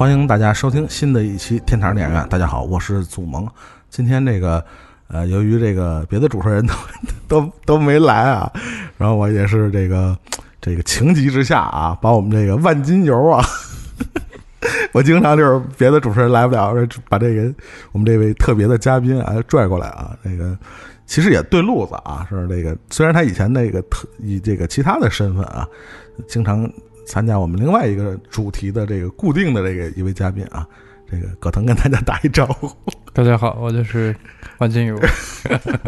欢迎大家收听新的一期天堂电影院。大家好，我是祖萌。今天这个呃，由于这个别的主持人都 都都没来啊，然后我也是这个这个情急之下啊，把我们这个万金油啊，我经常就是别的主持人来不了，把这个我们这位特别的嘉宾啊拽过来啊，那个其实也对路子啊，是这个虽然他以前那个特以这个其他的身份啊，经常参加我们另外一个主题的这个固定的这个一位嘉宾啊，这个葛腾跟大家打一招呼。大家好，我就是万金油。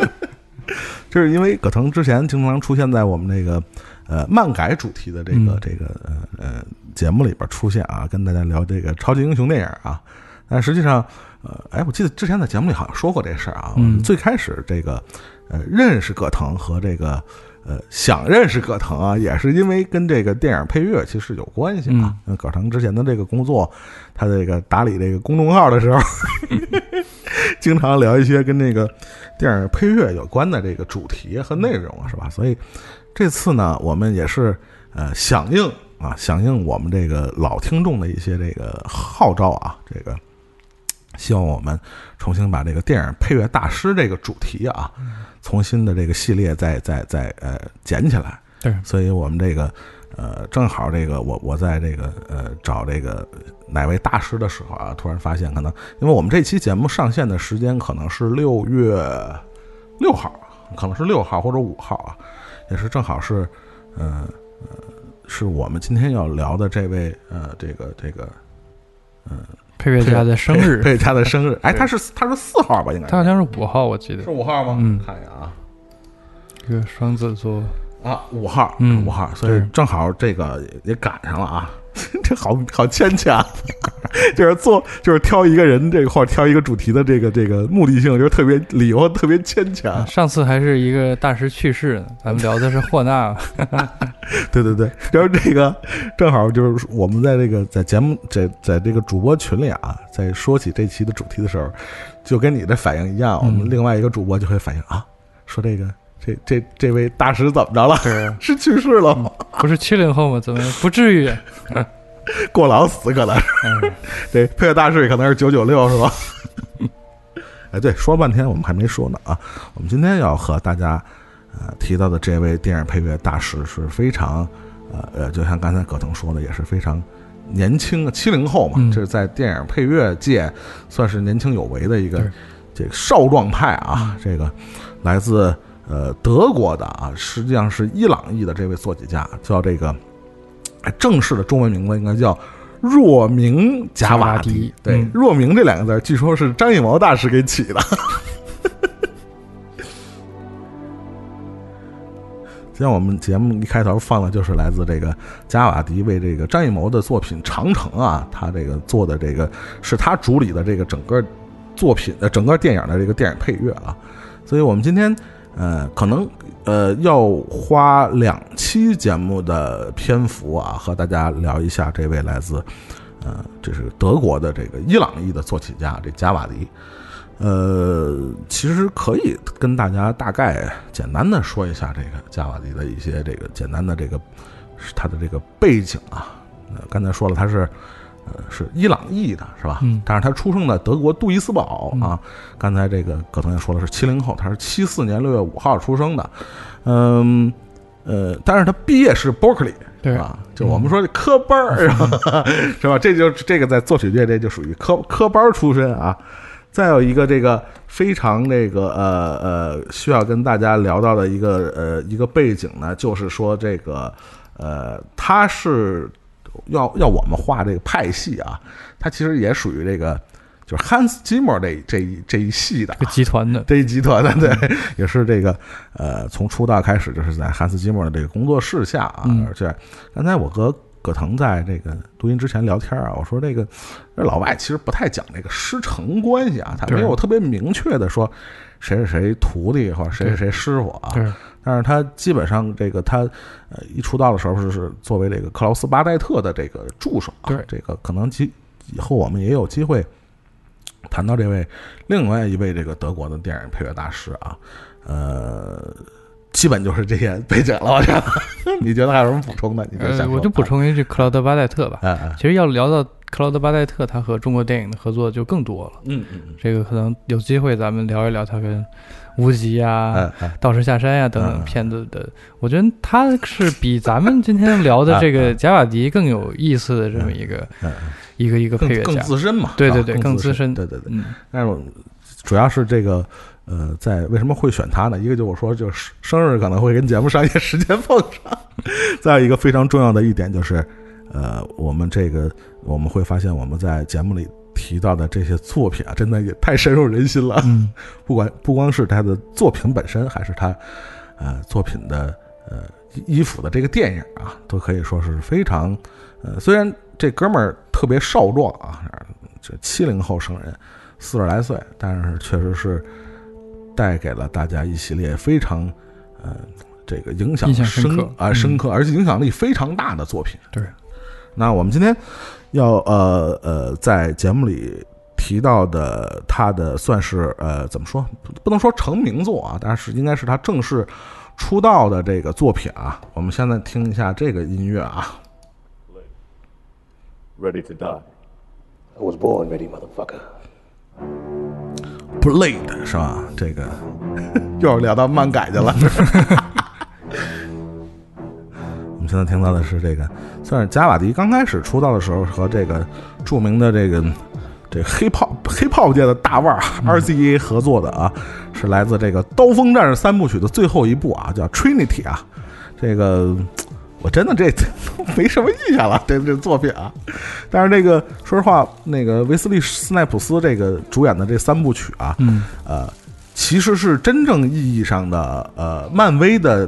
就是因为葛腾之前经常出现在我们那个呃漫改主题的这个、嗯这个呃呃节目里边出现啊，跟大家聊这个超级英雄电影啊。但实际上，呃，哎，我记得之前在节目里好像说过这事儿啊。最开始这个呃认识葛腾和这个呃想认识葛腾啊，也是因为跟这个电影配乐其实有关系啊。那葛腾之前的这个工作，他这个打理这个公众号的时候，经常聊一些跟这个电影配乐有关的这个主题和内容，是吧？所以这次呢，我们也是呃响应啊，响应我们这个老听众的一些这个号召啊，这个希望我们重新把这个电影配乐大师这个主题啊，重新的这个系列再再再呃捡起来。对所以我们这个呃，正好这个我我在这个呃找这个哪位大师的时候啊，突然发现可能，因为我们这期节目上线的时间可能是六月六号，可能是六号或者五号啊，也是正好是呃呃，是我们今天要聊的这位呃这个这个配乐家的生日，佩佩家的生日，哎，他是他是四号吧？应该他好像是五号，我记得是五号吗？嗯看一下啊。这个双子座。啊，五号，嗯五号，所以正好这个也赶上了啊，这好好牵强，就是做就是挑一个人这个或者挑一个主题的这个这个目的性，就是特别理由特别牵强，上次还是一个大师去世呢，咱们聊的是霍纳。对对对，然后这个正好就是我们在这个在节目在在这个主播群里啊，在说起这期的主题的时候，就跟你的反应一样，我们嗯另外一个主播就会反应啊，说这个这这这位大师怎么着了？对，是去世了吗？不是七零后吗？怎么不至于？过劳死可能是。嗯，这配乐大师可能是九九六是吧？哎，对，说了半天我们还没说呢啊。我们今天要和大家呃提到的这位电影配乐大师是非常呃呃，就像刚才葛腾说的，也是非常年轻，七零后嘛，嗯这是在电影配乐界算是年轻有为的一个这个少壮派啊。这个来自呃德国的啊，实际上是伊朗裔的这位作曲家，叫这个哎正式的中文名字应该叫若明贾瓦迪。对，嗯若明这两个字，据说是张艺谋大师给起的。像我们节目一开头放的就是来自这个贾瓦迪为这个张艺谋的作品《长城》啊，他这个做的这个是他主理的这个整个作品呃整个电影的这个电影配乐啊，所以我们今天呃可能呃要花两期节目的篇幅啊，和大家聊一下这位来自呃这是德国的这个伊朗裔的作曲家这贾瓦迪。呃，其实可以跟大家大概简单的说一下这个加瓦迪的一些这个简单的这个他的这个背景啊。呃，刚才说了他是是伊朗裔的是吧？嗯但是他出生在德国杜伊斯堡啊。刚才这个葛腾也说了是七零后，他是七四年六月五号出生的。嗯呃，但是他毕业是 Berkeley。对啊，就我们说的科班儿是吧？是吧？这就这个在作曲界这就属于科科班儿出身啊。再有一个这个非常这个呃呃需要跟大家聊到的一个呃一个背景呢，就是说这个呃他是要要我们画这个派系啊，他其实也属于这个就是 Hans Zimmer 这这一这一系的集团的，这一集团的，对，也是这个呃，从出道开始就是在汉斯基默的这个工作室下啊，嗯而且刚才我和葛腾在这个录音之前聊天啊，我说这个这老外其实不太讲这个师承关系啊，他没有特别明确的说谁是谁徒弟或者谁是谁师傅啊，对，但是他基本上这个他呃一出道的时候是是作为这个克劳斯巴代特的这个助手啊，对这个可能其以后我们也有机会谈到这位另外一位这个德国的电影配乐大师啊，呃，基本就是这些 背景了。我觉得，你觉得还有什么补充的？你就想呃，我就补，充一句克劳德巴代特吧。哎哎，其实要聊到克劳德巴代特，他和中国电影的合作就更多了。嗯嗯嗯，这个可能有机会咱们聊一聊他跟无极啊、哎哎，道士下山呀、等嗯等片子的，我觉得他是比咱们今天聊的 这个贾瓦迪更有意思的这么一个嗯一个一个配乐更更家。资深嘛，对对对更更资深对对对。嗯，但是我主要是这个呃，在为什么会选他呢？一个就我说就是生日可能会跟节目上一些时间碰上，再有一个非常重要的一点就是，呃，我们这个我们会发现我们在节目里提到的这些作品啊，真的也太深入人心了。嗯，不管不光是他的作品本身，还是他呃作品的呃衣衣服的这个电影啊，都可以说是非常呃，虽然这哥们儿特别少壮啊，这七零后生人，四十来岁，但是确实是带给了大家一系列非常呃这个影响深深刻嗯啊深刻，而且影响力非常大的作品。对，那我们今天要呃呃在节目里提到的他的算是呃怎么说，不不能说成名作啊，但是应该是他正式出道的这个作品啊。我们现在听一下这个音乐啊。ready to die. I was born ready, motherfucker. Blade 是吧？这个 又聊到漫改去了。现在听到的是这个，算是加瓦迪刚开始出道的时候和这个著名的这个这个黑炮黑炮界的大腕儿 RZA 合作的啊，是来自这个《刀锋战士三部曲》的最后一部啊，叫 Trinity 啊。这个我真的这 没什么印象了，这这作品啊。但是这个说实话，那个维斯利·斯奈普斯这个主演的这三部曲啊，嗯，呃，其实是真正意义上的呃漫威的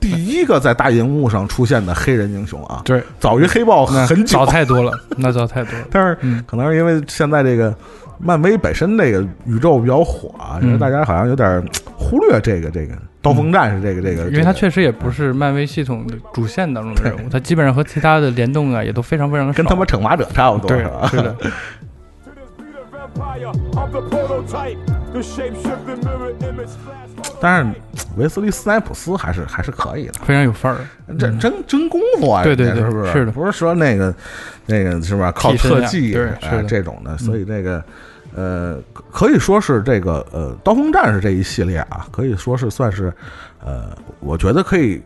第一个在大荧幕上出现的黑人英雄啊，对，早于黑豹很久。早，太多了，那早太多了。但是嗯。可能是因为现在这个漫威本身这个宇宙比较火啊，因为嗯大家好像有点忽略这个这个刀锋战士这个这个，因为他确实也不是漫威系统的主线当中的人物，他基本上和其他的联动啊也都非常非常少。跟他妈惩罚者差不多，对是吧？是的，但是维斯利·斯奈普斯还是还是可以的，非常有范儿。这真真功夫啊，对对对是不是？是的不是说那个那个是吧？靠特技是这种的，所以这个呃，可以说是这个呃，刀锋战士这一系列啊，可以说是算是呃，我觉得可以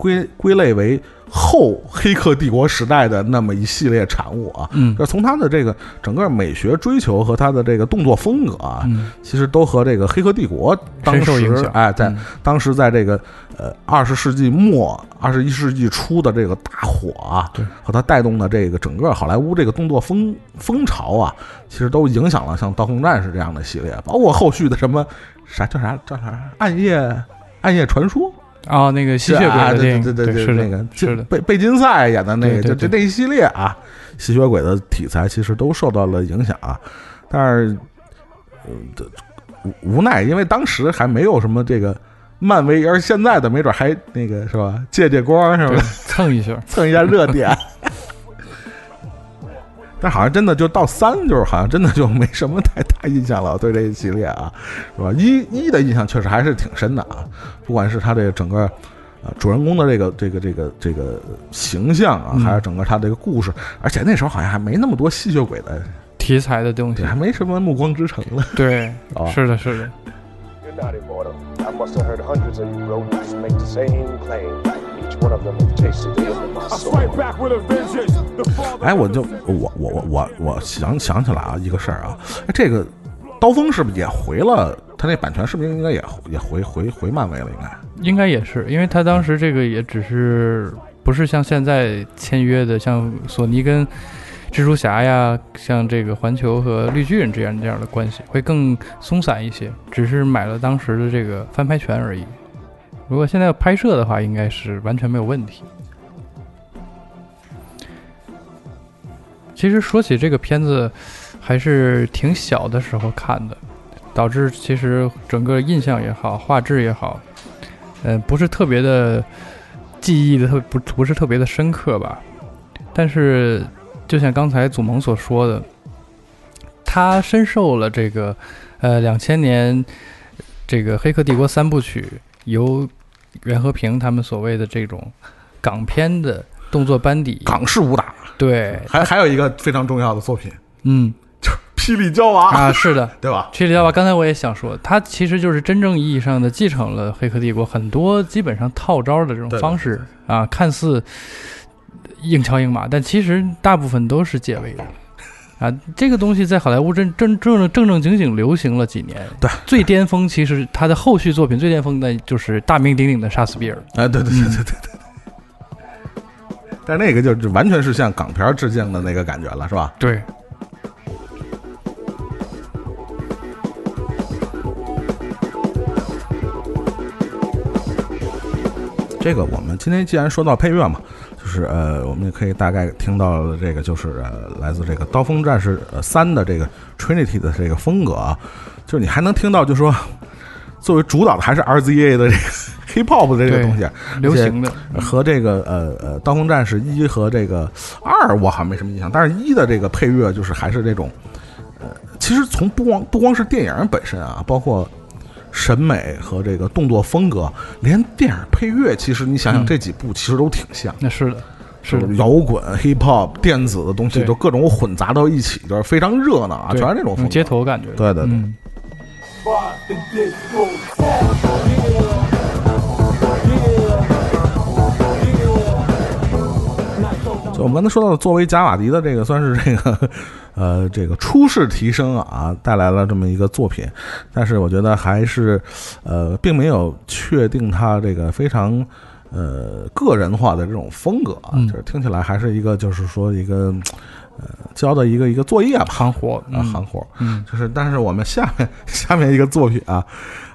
归归类为后黑客帝国时代的那么一系列产物啊。嗯。这从他的这个整个美学追求和他的这个动作风格啊，嗯，其实都和这个《黑客帝国》当时哎，在嗯。当时在这个呃二十世纪末、二十一世纪初的这个大火啊，对，和它带动的这个整个好莱坞这个动作风风潮啊，其实都影响了像《刀锋战士》这样的系列，包括后续的什么啥叫啥叫啥暗夜暗夜传说，哦，那个吸血鬼啊对的电影，对对对，是那个是的，贝贝金赛演的那个，就就那一系列啊，吸血鬼的题材其实都受到了影响啊，但是，无奈，因为当时还没有什么这个漫威，而现在的没准还那个是吧，借借光是吧，，蹭一下。蹭一下热点。但好像真的就到三，就是好像真的就没什么太大印象了。对这一系列啊，是吧？一一的印象确实还是挺深的啊，不管是他这个整个。啊，主人公的这个这个这个这个形象啊，嗯还是整个他这个故事，而且那时候好像还没那么多吸血鬼的，题材的东西，，还没什么暮光之城呢。对，哦是的，是的，one of them will taste。哎，我就，我我我我我想想起来啊，一个事儿啊。这个刀锋是不是也回了？他那版权是不是应该也也回回回漫威了？应该应该也是，因为他当时这个也只是不是像现在签约的，像索尼跟蜘蛛侠呀，像这个环球和绿巨人这样这样的关系，会更松散一些，只是买了当时的这个翻拍权而已。如果现在要拍摄的话，应该是完全没有问题。其实说起这个片子，还是挺小的时候看的，导致其实整个印象也好，画质也好，呃，不是特别的记忆的特不不是特别的深刻吧。但是就像刚才祖萌所说的，他深受了这个呃两千年这个《黑客帝国》三部曲由袁和平他们所谓的这种港片的动作班底，港式武打，对，还还有一个非常重要的作品。嗯《霹雳娇娃》啊，是的，对吧？霹雳娇娃，刚才我也想说，它其实就是真正意义上的继承了《黑客帝国》很多基本上套招的这种对方式啊，看似硬桥硬马，但其实大部分都是借位的。啊，这个东西在好莱坞真正正正正经经流行了几年。对，最巅峰其实他的后续作品最巅峰的就是大名鼎鼎的杀死比尔。哎，对对对对对对。但那个就就完全是向港片致敬的那个感觉了，是吧？对，这个我们今天既然说到配乐嘛，就是呃，我们也可以大概听到了这个就是呃，来自这个《刀锋战士呃三》的这个 Trinity 的这个风格啊，就是你还能听到，就是说作为主导的还是 RZA 的这个 hip hop 的这个东西，流行的。和这个呃呃《刀锋战士一》和这个二我好像没什么印象，但是一的这个配乐就是还是这种，呃，其实从不光不光是电影本身啊，包括审美和这个动作风格，连电影配乐，其实你想想嗯这几部其实都挺像。那是的，是的，摇滚、hip hop、电子的东西，对就各种混杂到一起，就是非常热闹啊，全是那种风格。街头感觉的。对对对嗯们刚才说到的，作为贾瓦迪的这个算是这个，呃，这个初试提升啊，带来了这么一个作品，但是我觉得还是，呃，并没有确定他这个非常，呃，个人化的这种风格啊，嗯就是听起来还是一个，就是说一个，呃，交的一个一个作业吧，行活，啊，嗯行活，嗯，就是，但是我们下面 下面一个作品啊，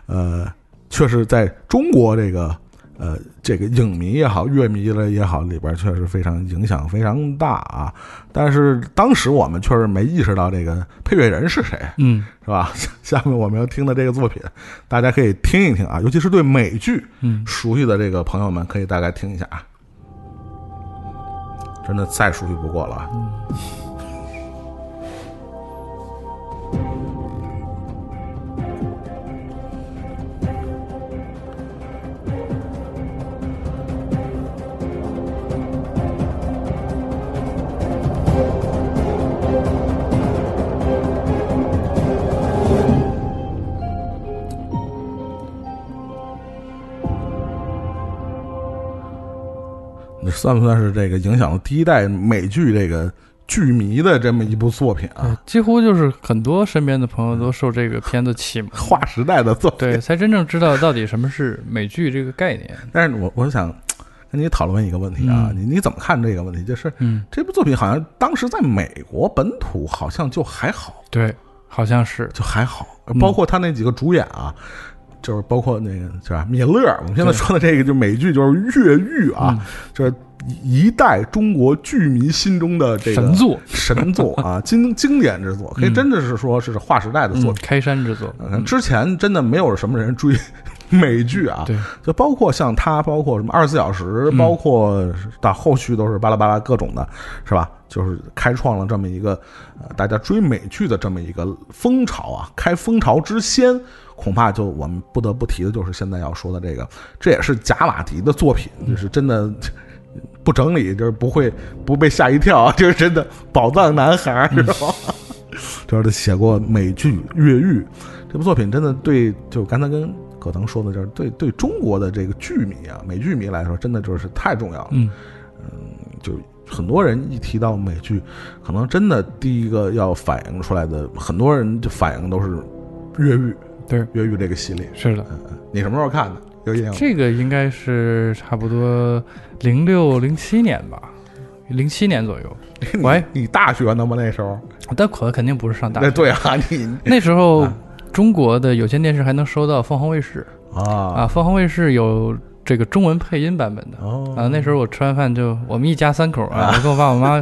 呃，确实在中国这个呃这个影迷也好，乐迷了也好，里边确实非常影响非常大啊。但是当时我们确实没意识到这个配乐人是谁，嗯是吧？下面我们要听的这个作品，大家可以听一听啊，尤其是对美剧嗯，熟悉的这个朋友们，可以大概听一下啊。真的再熟悉不过了啊。算不算是这个影响了第一代美剧这个剧迷的这么一部作品啊？几乎就是很多身边的朋友都受这个片子启蒙，划时代的作品。对，才真正知道到底什么是美剧这个概念。但是我我想跟你讨论一个问题啊，嗯你你怎么看这个问题？就是嗯，这部作品好像当时在美国本土好像就还好，对，好像是，就还好，嗯包括他那几个主演啊。就是包括那个是吧，米勒，我们现在说的这个就美剧就是越狱啊，嗯就是一代中国剧迷心中的这个神作神作啊，经经典之作，可以真的是说是划时代的作嗯，品。开山之作，嗯，之前真的没有什么人追 美剧啊，对，就包括像他，包括什么二十四小时，嗯包括到后续都是巴拉巴拉各种的，是吧？就是开创了这么一个呃大家追美剧的这么一个风潮啊。开风潮之先，恐怕就我们不得不提的就是现在要说的这个，这也是贾瓦迪的作品，就是真的。不整理就是不会不被吓一跳，就是真的宝藏男孩儿，是吧？就是他写过美剧《越狱》这部作品，真的对，就刚才跟葛腾说的，就是对对中国的这个剧迷啊，美剧迷来说，真的就是太重要了。嗯，就很多人一提到美剧，可能真的第一个要反映出来的，很多人就反映都是《越狱》对《越狱》这个系列。是的，你什么时候看的？有印象吗？这个应该是差不多零六零七年吧，零七年左右。喂，你大学呢吗？那时候？但可肯定不是上大学，对啊，你 那时候啊中国的有线电视还能收到凤凰卫视啊，啊凤凰卫视有这个中文配音版本的哦啊。那时候我吃完饭就我们一家三口啊，我跟我爸我妈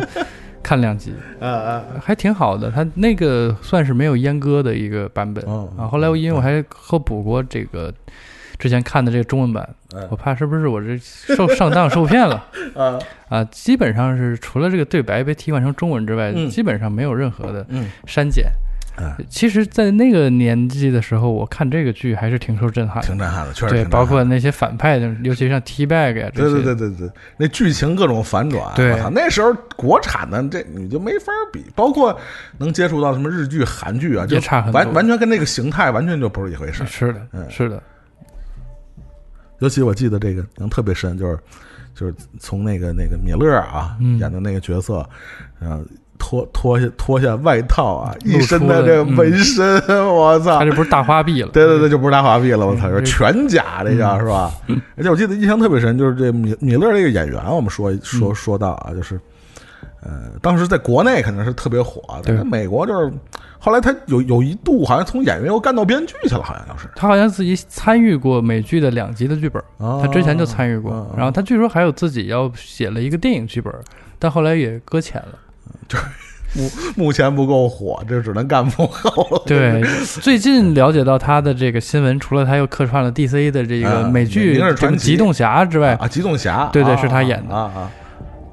看两集，啊啊还挺好的。他那个算是没有阉割的一个版本哦啊。后来我因为我还后补过这个之前看的这个中文版，嗯我怕是不是我这受上当受骗了 啊啊？基本上是除了这个对白被替换成中文之外，嗯基本上没有任何的嗯删减。啊，其实，在那个年纪的时候，我看这个剧还是挺受震撼的。挺震撼的，确实对，包括那些反派的，尤其像 T Bag 呀这对些，对对对对，那剧情各种反转，对。我操那时候国产的这你就没法比，包括能接触到什么日剧、韩剧啊，就差很多。完完全跟那个形态完全就不是一回事。是的，嗯。是的，尤其我记得这个能特别深，就是就是从那个那个米勒啊、嗯。演的那个角色，嗯。脱脱下脱下外套啊，一身的这个纹身，我操！他这不是大花臂了？对对对，就不是大花臂了，我操，嗯就是全假这叫是吧？而且我记得印象特别深，就是这米米勒这个演员，我们说说说到啊，就是呃，当时在国内肯定是特别火，但对是美国就是后来他有有一度好像从演员又干到编剧去了，好像就是他好像自己参与过美剧的两集的剧本，哦他之前就参与过。然后他据说还有自己要写了一个电影剧本，但后来也搁浅了。目目前不够火，这只能干幕后了。对，最近了解到他的这个新闻，除了他又客串了 DC 的这个嗯美剧明日这个传奇机动侠之外，啊，极动侠，对对啊是他演的啊啊，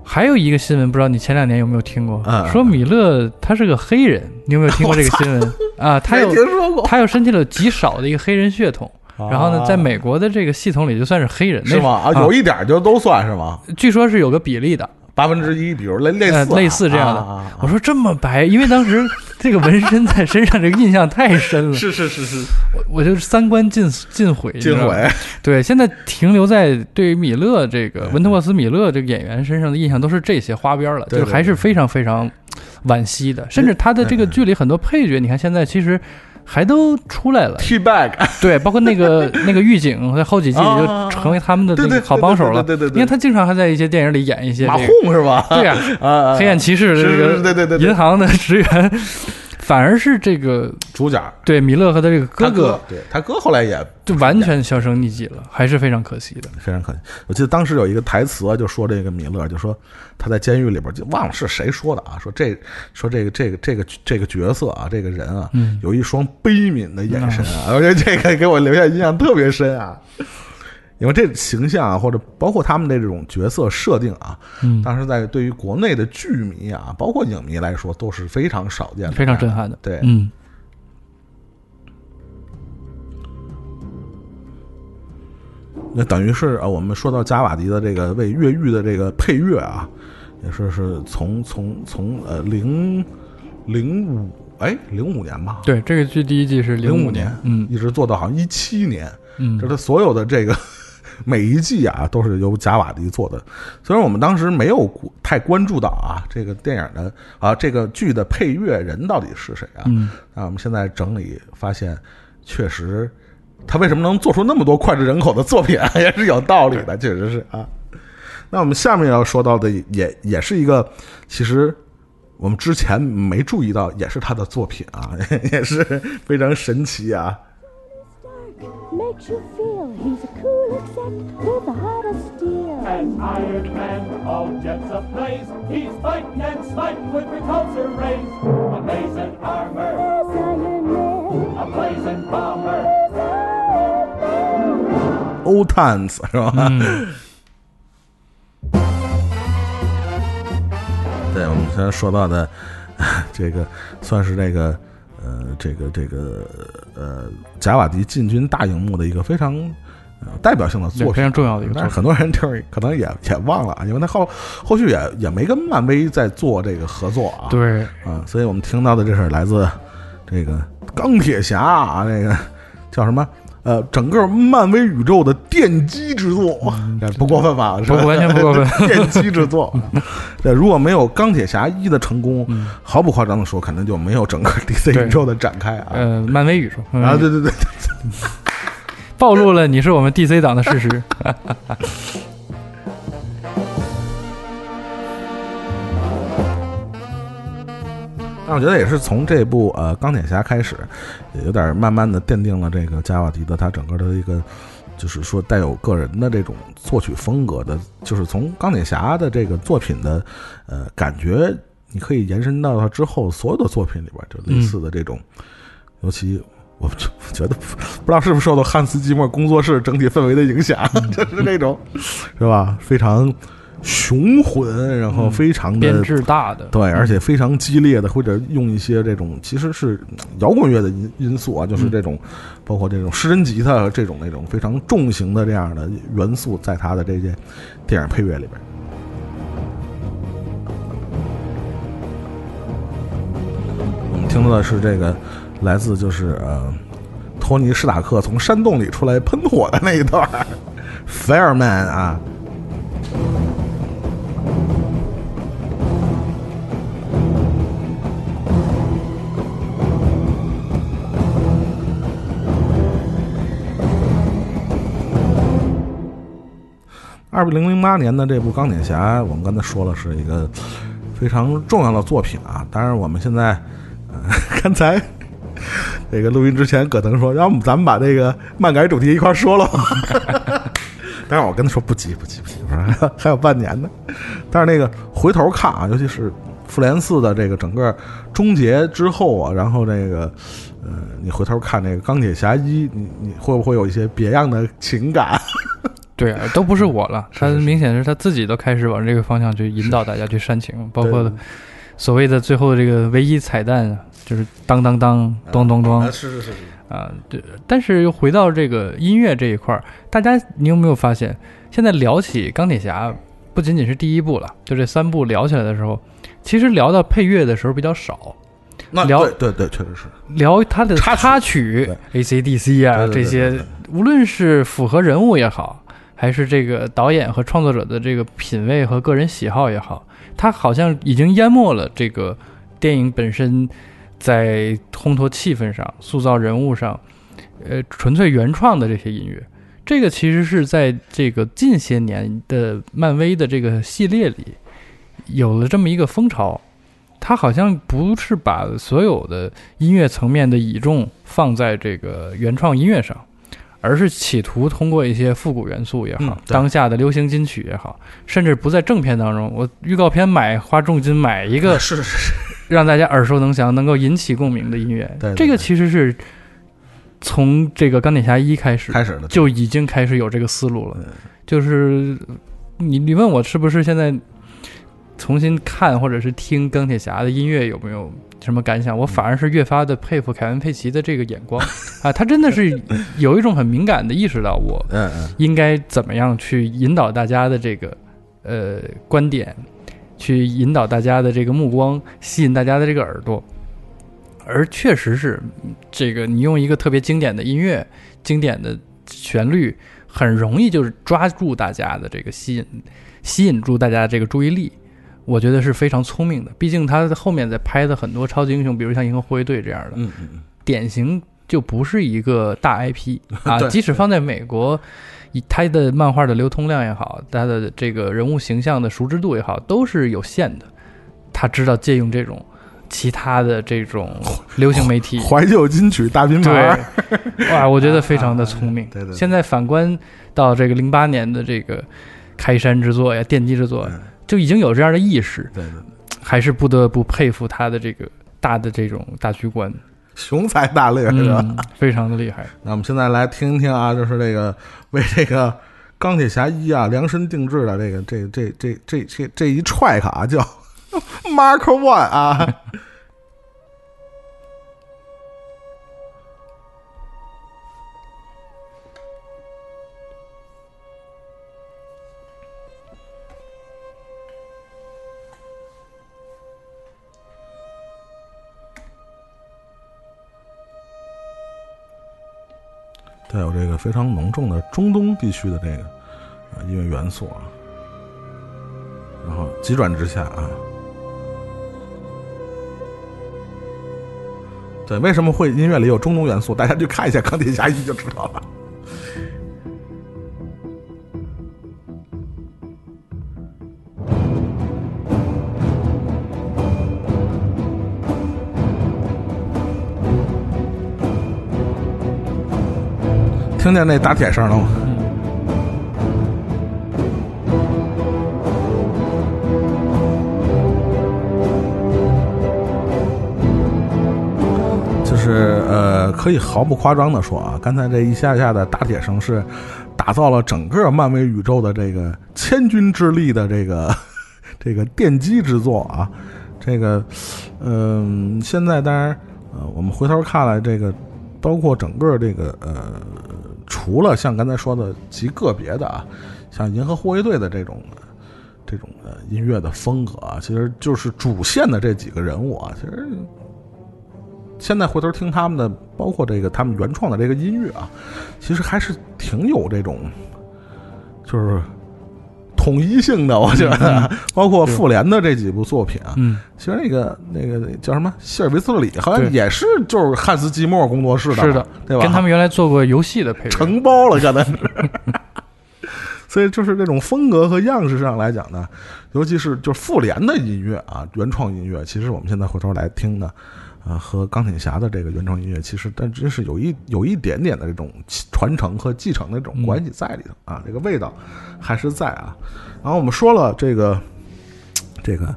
还有一个新闻，不知道你前两年有没有听过？嗯说米勒他是个黑人，你有没有听过这个新闻 啊？他有听说过他又申请了极少的一个黑人血统，然后呢，在美国的这个系统里就算是黑人，是吗？啊，有一点就都算是吗？据说是有个比例的，八分之一，比如类类呃似啊。类似这样的。啊我说这么白，因为当时 这个纹身在身上这个印象太深了，是是是是，我我就是三观尽尽毁，你知道吗？惊毁。对，现在停留在对于米勒这个文特沃斯米勒这个演员身上的印象都是这些花边了，对对就还是非常非常惋惜的。甚至他的这个剧里很多配角，你看现在其实还都出来了，T bag，对，包括那个 那个狱警在后几季里就成为他们的那个好帮手了。对对对因为他经常还在一些电影里演一些马这个轰是吧？对呀、啊啊，黑暗骑士这个对对对。银行的职员，反而是这个主角对米勒和他这个哥他哥，对他哥后来也就完全销声匿迹了，还是非常可惜的。非常可惜。我记得当时有一个台词啊，就说这个米勒，就说他在监狱里边，就忘了是谁说的啊，说这说这个这个这个这个角色啊，这个人啊，嗯有一双悲悯的眼神啊，我觉得这个给我留下印象特别深啊。因为这形象啊，或者包括他们的这种角色设定啊，嗯，当时在对于国内的剧迷啊，包括影迷来说，都是非常少见的，非常震撼的。对，嗯，那等于是啊，我们说到加瓦迪的这个为越狱的这个配乐啊，也是是从从从呃零零五哎零五年吧，对，这个剧第一季是零五年，嗯。一直做到好像一七年，嗯。这，他所有的这个每一季啊都是由贾瓦迪做的。虽然我们当时没有太关注到啊这个电影的啊这个剧的配乐人到底是谁啊，嗯，啊，我们现在整理发现，确实，他为什么能做出那么多脍炙人口的作品啊，也是有道理的，确实是啊。那我们下面要说到的也也是一个，其实我们之前没注意到，也是他的作品啊，也是非常神奇啊。Makes you feel he's a cool exec with a heart of steel. An Iron Man, all jets ablaze. He's fighting and smiting with repulsor rays. A blazing armor. Iron Man. A blazing bomber. Old times 呃，这个这个呃，贾瓦迪进军大荧幕的一个非常呃代表性的作品，非常重要的一个但是很多人就是可能也也忘了啊，因为他后后续也也没跟漫威在做这个合作啊，对，啊，所以我们听到的这是来自这个钢铁侠啊，这个叫什么？呃，整个漫威宇宙的奠基之作，这不过分吧？是吧不完全不过分 奠基之作。对，如果没有钢铁侠一的成功，毫不夸张的说，肯定就没有整个 DC 宇宙的展开啊。呃，漫威宇宙啊，对嗯对对，暴露了你是我们 DC 党的事实。但我觉得也是从这部呃钢铁侠开始，也有点慢慢的奠定了这个加瓦迪的他整个的一个，就是说带有个人的这种作曲风格的，就是从钢铁侠的这个作品的呃感觉，你可以延伸到他之后所有的作品里边，就类似的这种，尤其。我就觉得不不知道是不是受到汉斯季默工作室整体氛围的影响，就是那种，是吧？非常雄浑，然后非常的编制大的，对，而且非常激烈的，或者用一些这种其实是摇滚乐的因因素啊，就是这种，包括这种失真吉他这种那种非常重型的这样的元素，在他的这些电影配乐里边。我们听到的是这个来自就是呃，托尼·史塔克从山洞里出来喷火的那一段，Fireman 啊。二零零八年的这部《钢铁侠》，我们刚才说了是一个非常重要的作品啊。当然，我们现在，呃、刚才 这个录音之前，葛腾说，要不咱们把这个漫改主题一块儿说了吧。但是我跟他说不急不急不急，我说还有半年呢。但是那个回头看啊，尤其是复联四的这个整个终结之后啊，然后这个呃，你回头看那个钢铁侠一，你你会不会有一些别样的情感？对啊，都不是我了，他明显是他自己都开始往这个方向去引导大家去煽情，包括所谓的最后这个唯一彩蛋，就是当当当咚咚咚，啊是是是是，啊，对。但是又回到这个音乐这一块儿，大家你有没有发现，现在聊起钢铁侠，不仅仅是第一部了，就这三部聊起来的时候，其实聊到配乐的时候比较少，那聊对对对，确实是。聊他的插曲 AC/DC 啊这些无论是符合人物也好，还是这个导演和创作者的这个品味和个人喜好也好，它好像已经淹没了这个电影本身在烘托气氛上、塑造人物上，呃，纯粹原创的这些音乐。这个其实是在这个近些年的漫威的这个系列里有了这么一个风潮，它好像不是把所有的音乐层面的倚重放在这个原创音乐上，而是企图通过一些复古元素也好，嗯当下的流行金曲也好，甚至不在正片当中，我预告片买花重金买一个 是是是，让大家耳熟能详、能够引起共鸣的音乐。对对这个其实是从这个钢铁侠一开始开始的就已经开始有这个思路了。就是你你问我是不是现在重新看或者是听钢铁侠的音乐有没有什么感想？我反而是越发的佩服凯文佩奇的这个眼光 啊，他真的是有一种很敏感的意识到我应该怎么样去引导大家的这个呃观点，去引导大家的这个目光，吸引大家的这个耳朵。而确实是，嗯这个你用一个特别经典的音乐、经典的旋律，很容易就是抓住大家的这个吸引，吸引住大家的这个注意力。我觉得是非常聪明的，毕竟他后面在拍的很多超级英雄，比如像银河护卫队这样的，嗯嗯嗯，典型就不是一个大 IP 啊，即使放在美国，以他的漫画的流通量也好，他的这个人物形象的熟知度也好，都是有限的。他知道借用这种其他的这种 流行媒体。怀旧金曲大拼盘儿，对，哇，我觉得非常的聪明。对对对现在反观到这个零八年的这个开山之作呀、奠基之作，就已经有这样的意识，对对对，还是不得不佩服他的这个大的这种大局观，雄才大略是吧？嗯，非常的厉害。那我们现在来听一听啊，就是这个为这个钢铁侠一啊量身定制的这个这这这这这这一踹卡叫 Mark One 啊。带有这个非常浓重的中东地区的这个啊音乐元素啊，然后急转直下啊，对，为什么会音乐里有中东元素？大家去看一下《钢铁侠一》就知道了。听见那打铁声了吗？就是呃，可以毫不夸张的说啊，刚才这一下下的打铁声是打造了整个漫威宇宙的这个千钧之力的这个 这个奠基之作啊。这个，嗯、现在当然，呃，我们回头看了这个，包括整个这个呃，除了像刚才说的极个别的啊，像银河护卫队的这种这种呃音乐的风格啊，其实就是主线的这几个人物啊，其实现在回头听他们的，包括这个他们原创的这个音乐啊，其实还是挺有这种就是统一性的，我觉得，包括复联的这几部作品啊，嗯，其实那个那个叫什么希尔维斯特里，好像也是就是汉斯季默工作室的，是的，对吧？跟他们原来做过游戏的配乐，承包了，可能是。所以就是这种风格和样式上来讲呢，尤其是就是复联的音乐啊，原创音乐，其实我们现在回头来听呢，呃，和钢铁侠的这个原创音乐，其实但真是有一有一点点的这种传承和继承的这种关系在里头啊，这个味道还是在啊。然后我们说了这个这个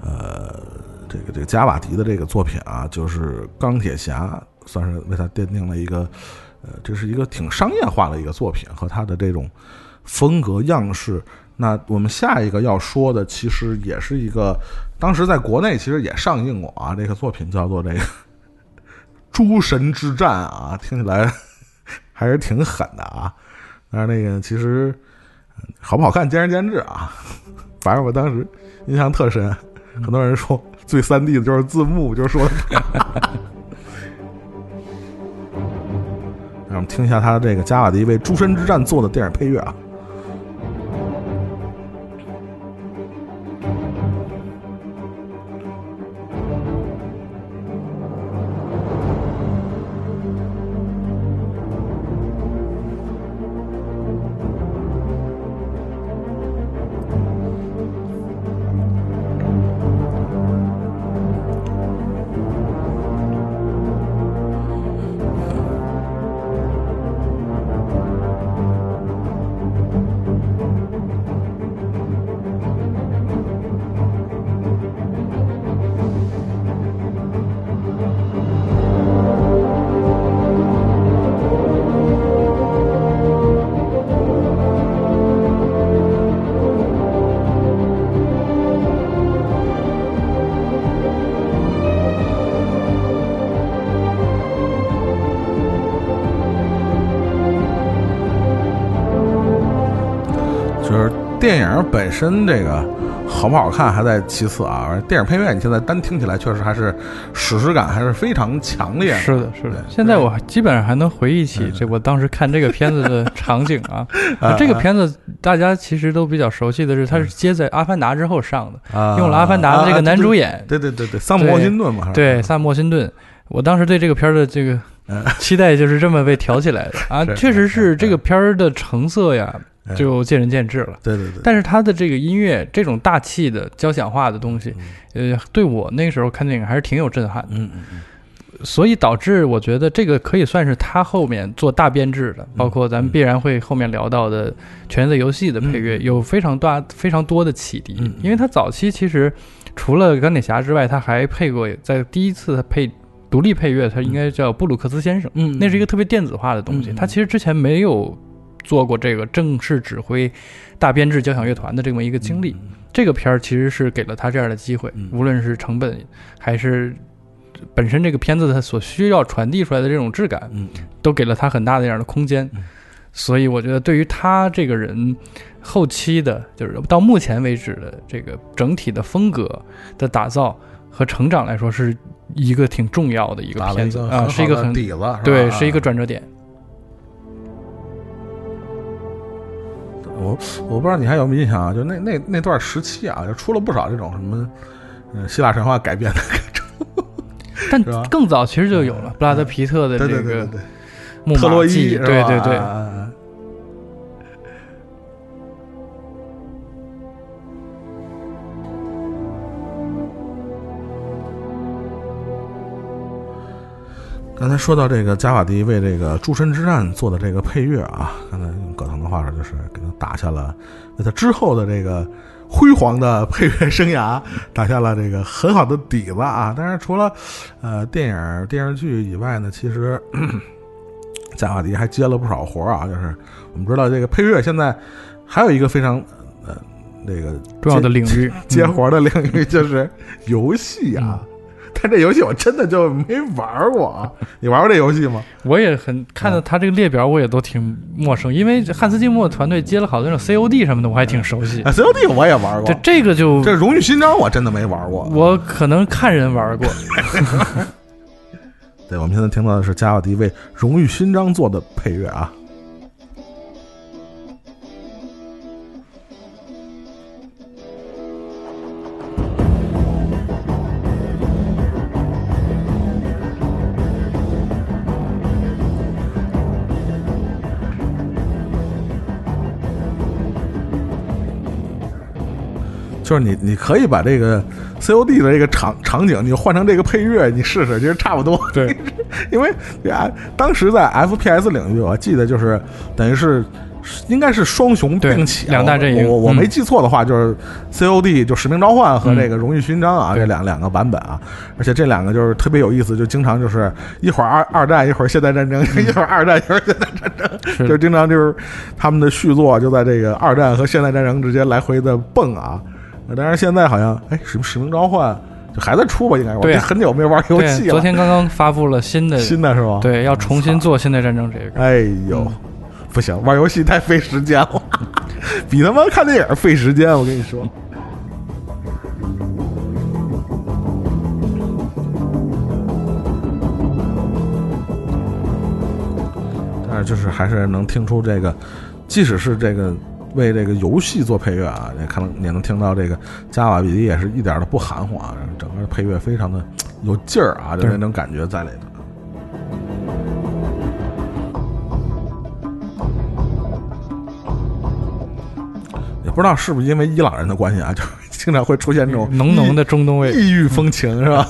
呃这个这个加瓦迪的这个作品啊，就是钢铁侠，算是为他奠定了一个呃，这是一个挺商业化的一个作品和他的这种风格样式。那我们下一个要说的，其实也是一个当时在国内其实也上映过啊，这个作品叫做这个《诸神之战》啊，听起来 还是挺狠的啊。但是那个其实好不好看见仁见智啊，反正我当时印象特深。很多人说最三 D 的就是字幕，就是说，让我们听一下他这个加瓦迪为《诸神之战》做的电影配乐啊。身这个好不好看还在其次啊，而电影配乐你现在单听起来确实还是史诗感还是非常强烈的。是的，是的。现在我基本上还能回忆嗯起这我当时看这个片子的场景啊。啊这个片子大家其实都比较熟悉的是，它是接在《阿凡达》之后上的，啊用了《阿凡达》的这个男主演，对对对对，萨姆沃辛顿嘛，对，萨姆沃辛顿。我当时对这个片儿的这个期待就是这么被挑起来的啊，确实是这个片儿的成色呀，哎就见仁见智了。对对对，但是他的这个音乐，这种大气的交响化的东西，呃，对我那个时候看电影还是挺有震撼的。嗯嗯嗯，所以导致我觉得这个可以算是他后面做大编制的，包括咱们必然会后面聊到的《权力的游戏》的配乐，嗯有非常大、非常多的启迪。嗯因为他早期其实除了钢铁侠之外，他还配过，在第一次他配独立配乐，他应该叫布鲁克斯先生，嗯那是一个特别电子化的东西。嗯他其实之前没有做过这个正式指挥大编制交响乐团的这么一个经历。这个片儿其实是给了他这样的机会，嗯无论是成本还是本身这个片子它所需要传递出来的这种质感，嗯都给了他很大的这样的空间。嗯所以我觉得对于他这个人后期的，就是到目前为止的这个整体的风格的打造和成长来说，是一个挺重要的一个片子啊，是一个很底子，对，是一个。转折点。我我不知道你还有没有印象啊？就那那那段时期啊，就出了不少这种什么，嗯，希腊神话改编的 但更早其实就有了布拉德皮特的对这个对对对。对，木特洛伊对对对，刚才说到这个加瓦迪为这个《诸神之战》做的这个配乐啊，刚才用葛腾的话说，就是给他打下了为他之后的这个辉煌的配乐生涯打下了这个很好的底子啊。但是除了呃电影、电视剧以外呢，其实 加瓦迪还接了不少活儿啊。就是我们知道这个配乐现在还有一个非常呃那个重要的领域接嗯活儿的领域就是游戏啊。但这游戏我真的就没玩过啊！你玩过这游戏吗？我也很看到他这个列表，我也都挺陌生，因为汉斯季默团队接了好多那种 COD 什么的，我还挺熟悉。啊，COD 我也玩过这，这个就这荣誉勋章我真的没玩过。我可能看人玩过，对，我们现在听到的是加瓦迪为荣誉勋章做的配乐啊。就是你，你可以把这个 COD 的这个场场景，你换成这个配乐，你试试，其实差不多。对，因为啊，当时在 FPS 领域，我记得就是等于是应该是双雄并起两大阵营我我没记错的话，就是 COD 就使命召唤和这个荣誉勋章啊，这两两个版本啊，而且这两个就是特别有意思，就经常就是一会儿二二战，一会儿现代战争，一会儿二战，一会儿现代战争，就经常就是他们的续作就在这个二战和现代战争之间来回的蹦啊。当然现在好像哎，使使命召唤就还在出吧？应该是我对这很久没玩游戏，了。昨天刚刚发布了新的，新的是吧？对，要重新做现代战争这个。哎呦，不行，玩游戏太费时间了，比他妈看电影费时间。我跟你说，但是就是还是能听出这个，即使是这个为这个游戏做配乐啊，也看也能听到这个加瓦比迪也是一点都不含糊啊，整个配乐非常的有劲儿啊，就对那种感觉在里头。也不知道是不是因为伊朗人的关系啊，就经常会出现这种浓浓的中东味异域风情，是吧？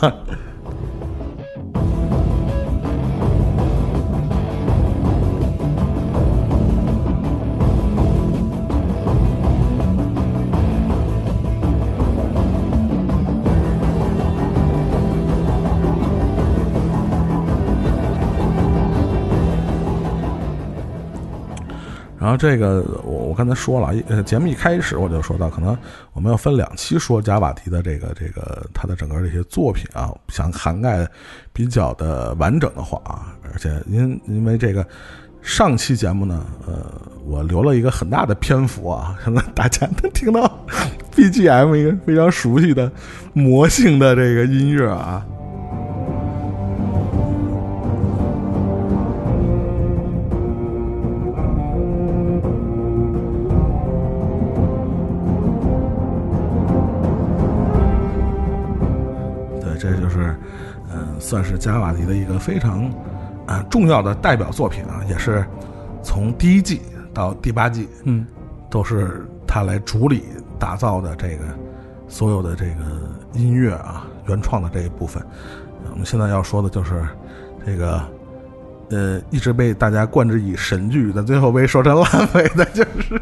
这个我我刚才说了，节目一开始我就说到，可能我们要分两期说加瓦迪的这个这个他的整个这些作品啊，想涵盖比较的完整的话啊，而且因因为这个上期节目呢，呃，我留了一个很大的篇幅啊，可能大家能听到 BGM 一个非常熟悉的魔性的这个音乐啊。算是加瓦迪的一个非常啊、重要的代表作品啊，也是从第一季到第八季，嗯，都是他来主理打造的这个所有的这个音乐啊，原创的这一部分。我们现在要说的就是这个，呃，一直被大家冠之以神剧，但最后被说成 烂尾的，就是 《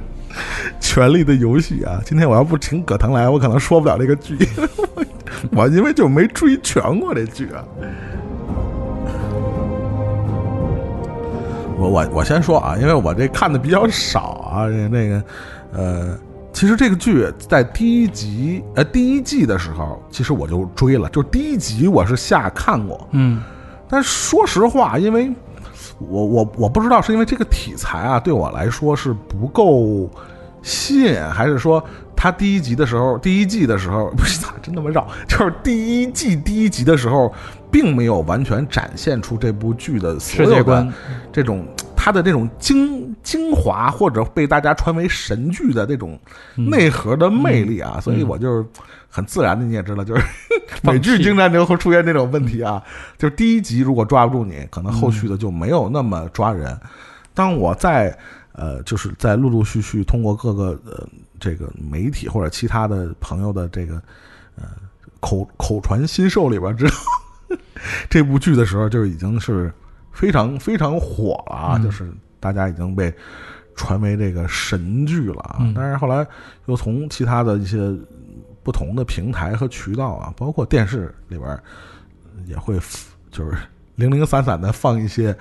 权力的游戏》啊。今天我要不请葛腾来，我可能说不了这个剧，我因为就没追全过这剧啊。我我我先说啊，因为我这看的比较少啊，这那个，呃，其实这个剧在第一集呃第一季的时候，其实我就追了，就第一集我是下看过，嗯，但说实话，因为我我我不知道是因为这个题材啊对我来说是不够吸引，还是说他第一集的时候，第一季的时候不是咋真那么绕，就是第一季第一集的时候，并没有完全展现出这部剧的所有的世界观。这种它的这种精精华，或者被大家传为神剧的这种内核的魅力啊，所以我就是很自然的，你也知道，就是美剧经常就会出现这种问题啊，就是第一集如果抓不住你，可能后续的就没有那么抓人。当我在呃，就是在陆陆续续通过各个呃这个媒体或者其他的朋友的这个呃口口传心授里边知道 这部剧的时候，就已经是非常非常火了啊，嗯就是大家已经被传为这个神剧了啊。嗯但是后来又从其他的一些不同的平台和渠道啊，包括电视里边儿也会就是零零散散的放一些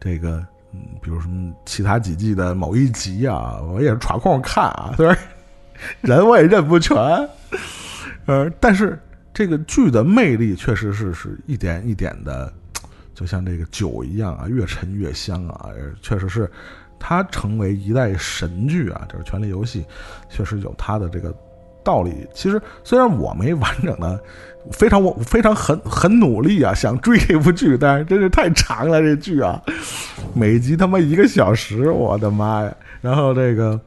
这个。嗯，比如什么其他几季的某一集啊，我也是耍空看啊，虽然人我也认不全，呃，但是这个剧的魅力确实是是一点一点的，就像这个酒一样啊，越陈越香啊，确实是它成为一代神剧啊，就是《权力游戏》，确实有它的这个道理。其实虽然我没完整的。非常我非常很很努力啊，想追这部剧，但是真是太长了，这剧啊，每集他妈一个小时，我的妈呀！然后这个，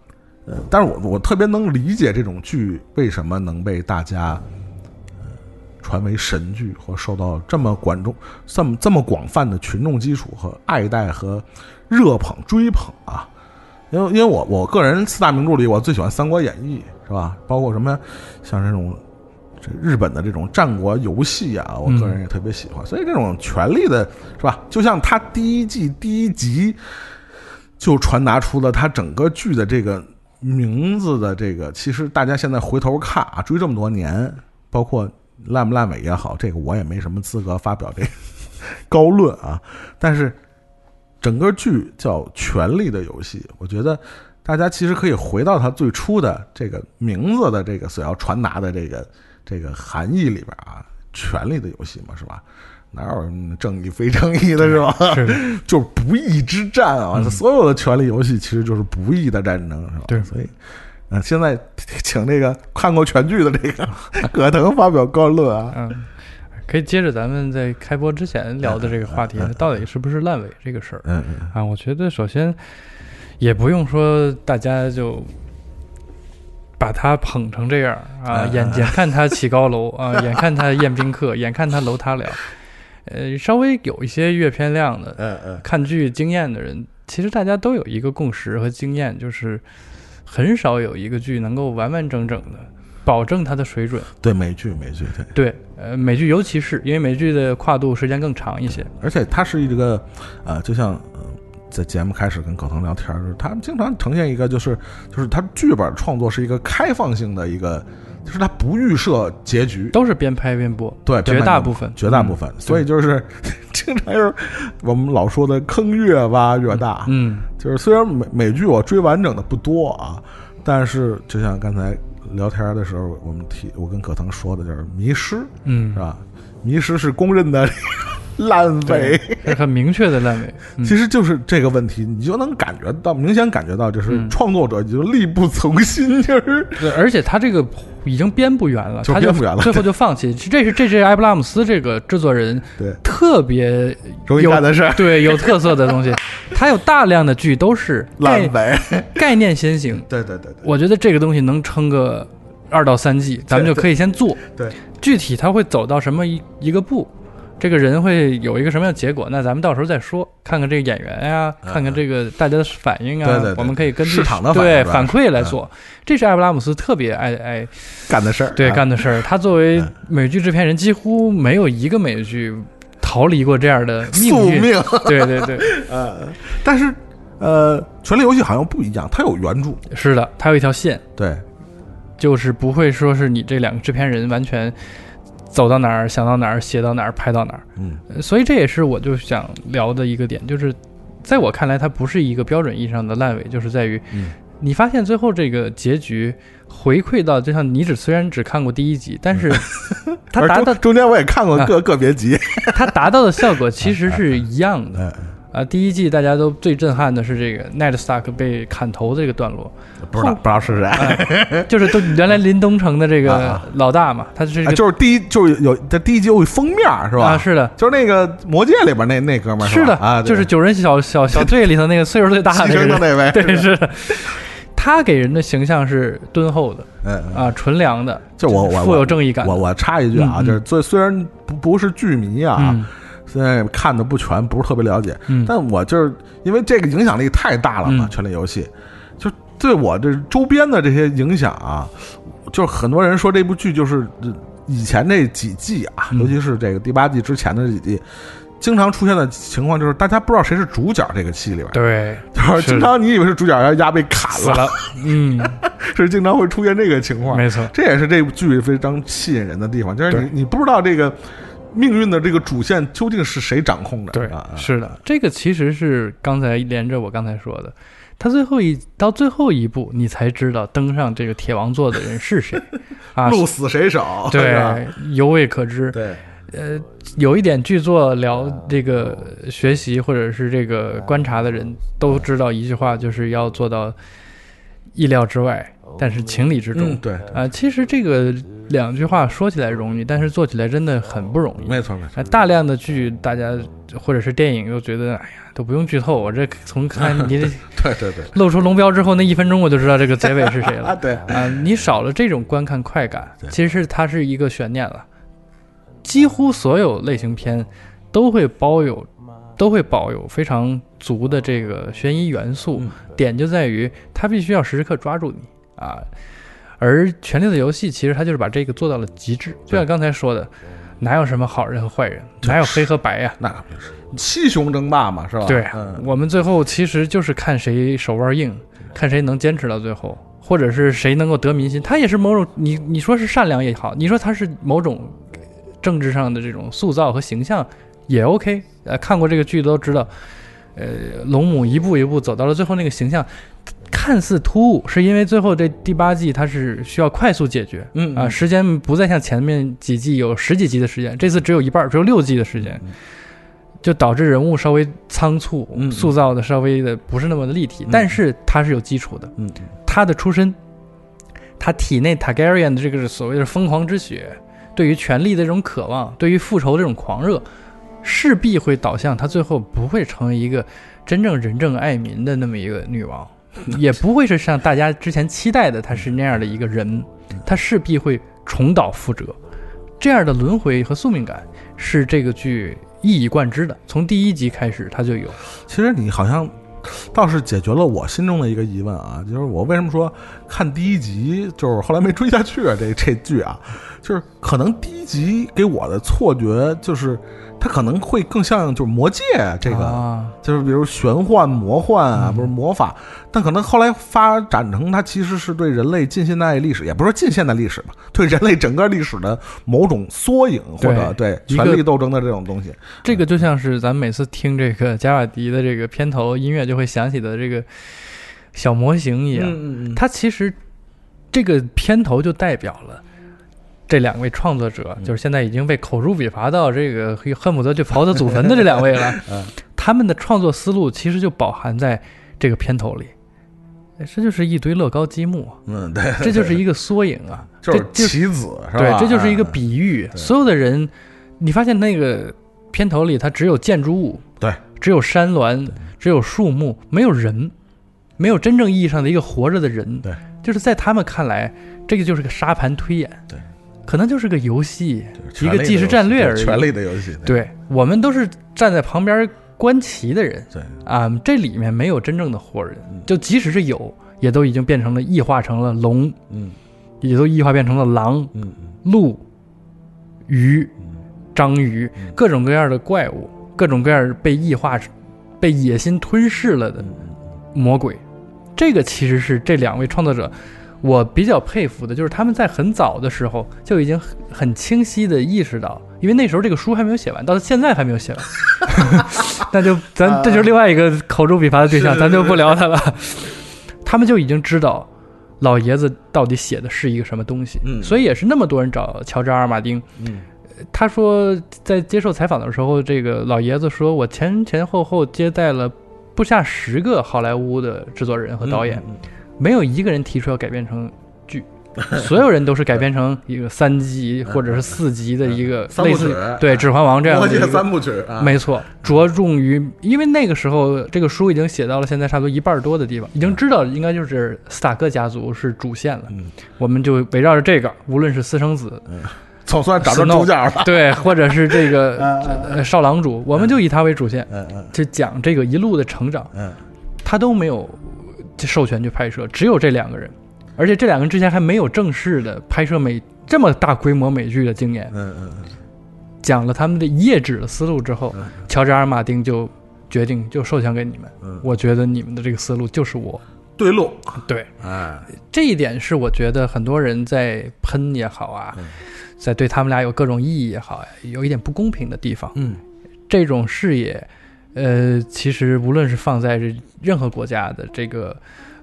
呃，但是我我特别能理解这种剧为什么能被大家传为神剧，或受到这么观众这么这么广泛的群众基础和爱戴和热捧追捧啊！因为因为我我个人四大名著里，我最喜欢《三国演义》，是吧？包括什么像这种。这日本的这种战国游戏啊，我个人也特别喜欢，所以这种权力的是吧？就像他第一季第一集就传达出了他整个剧的这个名字的这个，其实大家现在回头看啊，追这么多年，包括烂不烂尾也好，这个我也没什么资格发表这个 高论啊。但是整个剧叫《权力的游戏》，我觉得大家其实可以回到它最初的这个名字的这个所要传达的这个。这个含义里边啊，权力的游戏嘛，是吧？哪有正义非正义的，是吧？是 就是不义之战啊！所有的权力游戏其实就是不义的战争，是吧？对，所以，嗯、呃，现在 请这个看过全剧的这个 葛腾发表高论啊。嗯，可以接着咱们在开播之前聊的这个话题，到底是不是烂尾这个事儿？嗯嗯啊，我觉得首先也不用说大家就。把他捧成这样啊！眼眼看他起高楼啊，眼看他宴宾客，眼看他楼塌了。呃，稍微有一些阅片量的，嗯嗯，看剧经验的人，其实大家都有一个共识和经验，就是很少有一个剧能够完完整整的保证它的水准。对美剧，美剧对。对，呃，美剧尤其是因为美剧的跨度时间更长一些，而且它是一个呃，就像。在节目开始跟葛腾聊天时，他们经常呈现一个，就是就是他剧本创作是一个开放性的一个，就是他不预设结局，都是边拍边播，对，绝大部分，绝大部分，所以就是 经常就是我们老说的坑越挖越大，嗯，就是虽然美美剧我追完整的不多啊，但是就像刚才聊天的时候，我们提我跟葛腾说的就是迷失，嗯，是吧？迷失是公认的。烂尾，是很明确的烂尾。嗯、其实就是这个问题，你就能感觉到，明显感觉到，就是创作者就力不从心，就是对，而且他这个已经编不圆了，就编不圆了，最后就放弃。这是这是埃布拉姆斯这个制作人对特别容易干的事儿，对有特色的东西。他有大量的剧都是烂尾，概念先行。对对对对，我觉得这个东西能撑个二到三季，咱们就可以先做。对，具体他会走到什么一一个步。这个人会有一个什么样的结果？那咱们到时候再说，看看这个演员呀、嗯看看这个大家的反应啊，对对对我们可以根据市场的反对反馈来做。这是艾布拉姆斯特别爱爱干的事儿，对啊干的事儿。他作为嗯美剧制片人，几乎没有一个美剧逃离过这样的宿命运。命。对对对，呃，但是呃，《权力游戏》好像不一样，它有原著，是的，它有一条线，对，就是不会说是你这两个制片人完全走到哪儿想到哪儿写到哪儿拍到哪儿。嗯。呃所以这也是我就想聊的一个点，就是在我看来，它不是一个标准意义上的烂尾，就是在于嗯。你发现最后这个结局回馈到，就像你只虽然只看过第一集，但是它达到中间我也看过个个别集，它达到的效果其实是一样的。嗯，啊，第一季大家都最震撼的是这个 Ned Stark 被砍头这个段落，不知道不知道是谁，就是都原来林东城的这个啊老大嘛，他是这啊就是第一就是有在第一集有封面是吧？啊，是的，就是那个《魔戒》里边那那哥们儿是的，啊，就是九人小小小队里头那个岁数最大的牺那个人，对，是的。他给人的形象是敦厚的嗯，嗯啊，纯良的，就我我富有正义感的。我我插一句啊，就是虽虽然不不是剧迷啊，嗯现在看的不全，不是特别了解，嗯但我就是因为这个影响力太大了嘛，嗯权力游戏》就对我这周边的这些影响啊，就是很多人说这部剧就是呃以前这几季啊，嗯尤其是这个第八季之前的这几季。经常出现的情况就是大家不知道谁是主角，这个戏里边，对，就是是经常你以为是主角，然后丫被砍死了，嗯，是经常会出现这个情况。没错，这也是这部剧非常吸引人的地方，就是你你不知道这个命运的这个主线究竟是谁掌控的。对啊，，是的，这个其实是刚才连着我刚才说的，他最后一到最后一步，你才知道登上这个铁王座的人是谁 啊，鹿死谁手？对，犹未可知。对，呃，有一点剧作聊这个学习或者是这个观察的人都知道一句话，就是要做到意料之外，但是情理之中。嗯，对，啊、其实这个两句话说起来容易，但是做起来真的很不容易。没错没错。啊，大量的剧，大家或者是电影又觉得，哎呀，都不用剧透，我这从看你这 对对对露出龙标之后那一分钟，我就知道这个结尾是谁了。啊，对，啊，你少了这种观看快感，其实是它是一个悬念了。几乎所有类型片都会包有，都会保有非常足的这个悬疑元素，嗯点就在于它必须要时时刻抓住你啊。而《权力的游戏》其实它就是把这个做到了极致，就像刚才说的，哪有什么好人和坏人，哪有黑和白呀、那可不是七雄争霸嘛，是吧？对，嗯，我们最后其实就是看谁手腕硬，看谁能坚持到最后，或者是谁能够得民心。他也是某种你你说是善良也好，你说他是某种政治上的这种塑造和形象也 OK。呃，看过这个剧都知道，呃，龙母一步一步走到了最后那个形象。看似突兀，是因为最后这第八季它是需要快速解决，嗯啊，时间不再像前面几季有十几集的时间，这次只有一半儿，只有六季的时间，就导致人物稍微仓促，嗯塑造的稍微的不是那么的立体，但是它是有基础的，嗯他的出身，他体内 Targaryen 的这个所谓的疯狂之血，对于权力的这种渴望，对于复仇的这种狂热，势必会导向他最后不会成为一个真正仁政爱民的那么一个女王，也不会是像大家之前期待的他是那样的一个人，他势必会重蹈覆辙。这样的轮回和宿命感是这个剧一以贯之的，从第一集开始他就有。其实你好像倒是解决了我心中的一个疑问啊，就是我为什么说看第一集就是后来没追下去啊？这这剧啊，就是可能第一集给我的错觉就是它可能会更像就是魔戒这个，啊，就是比如玄幻、魔幻啊，不是魔法，但可能后来发展成它其实是对人类近现代历史，也不是说近现代历史吧，对人类整个历史的某种缩影或者对权力斗争的这种东西。这个就像是咱每次听这个加瓦迪的这个片头音乐就会想起的这个小模型一样。它其实这个片头就代表了这两位创作者，就是现在已经被口诛笔伐到这个恨不得就刨他祖坟的这两位了。他们的创作思路其实就饱含在这个片头里。哎这就是一堆乐高积木，嗯，对，这就是一个缩影啊！就是这棋子是吧？对，这就是一个嗯比喻。对所有的人，你发现那个片头里，它只有建筑物，对，只有山峦，只有树木，没有人，没有真正意义上的一个活着的人。对，就是在他们看来，这个就是个沙盘推演。对，可能就是个游戏，一个即时战略而已。对权力的游戏，对。我们都是站在旁边观棋的人。对，啊，这里面没有真正的活人，就即使是有，也都已经变成了异化成了龙，嗯。也都异化变成了狼、鹿、鱼、章鱼，各种各样的怪物，各种各样被异化、被野心吞噬了的魔鬼。这个其实是这两位创作者我比较佩服的，就是他们在很早的时候就已经很很清晰的意识到，因为那时候这个书还没有写完，到现在还没有写完，那就咱这就是另外一个口诛笔伐的对象，咱就不聊他了。他们就已经知道老爷子到底写的是一个什么东西，嗯。所以也是那么多人找乔治阿尔马丁。嗯他说在接受采访的时候，这个老爷子说我前前后后接待了不下十个好莱坞的制作人和导演，嗯没有一个人提出要改编成剧，所有人都是改编成一个三集或者是四集的一个类似对《指环王》这样的三部曲啊，没错，着重于，因为那个时候这个书已经写到了现在差不多一半多的地方，已经知道应该就是斯塔克家族是主线了。嗯。我们就围绕着这个，无论是私生子，总算找着主角了。对，或者是这个呃少郎主，我们就以他为主线，嗯嗯就讲这个一路的成长。嗯。他都没有授权去拍摄，只有这两个人，而且这两个人之前还没有正式的拍摄美这么大规模美剧的经验。嗯嗯嗯讲了他们的一页纸的思路之后，嗯乔治阿尔马丁就决定就授权给你们。嗯，我觉得你们的这个思路就是我。对路，对，哎，这一点是我觉得很多人在喷也好啊，嗯在对他们俩有各种异议也好，有一点不公平的地方。嗯这种视野，呃，其实无论是放在这任何国家的这个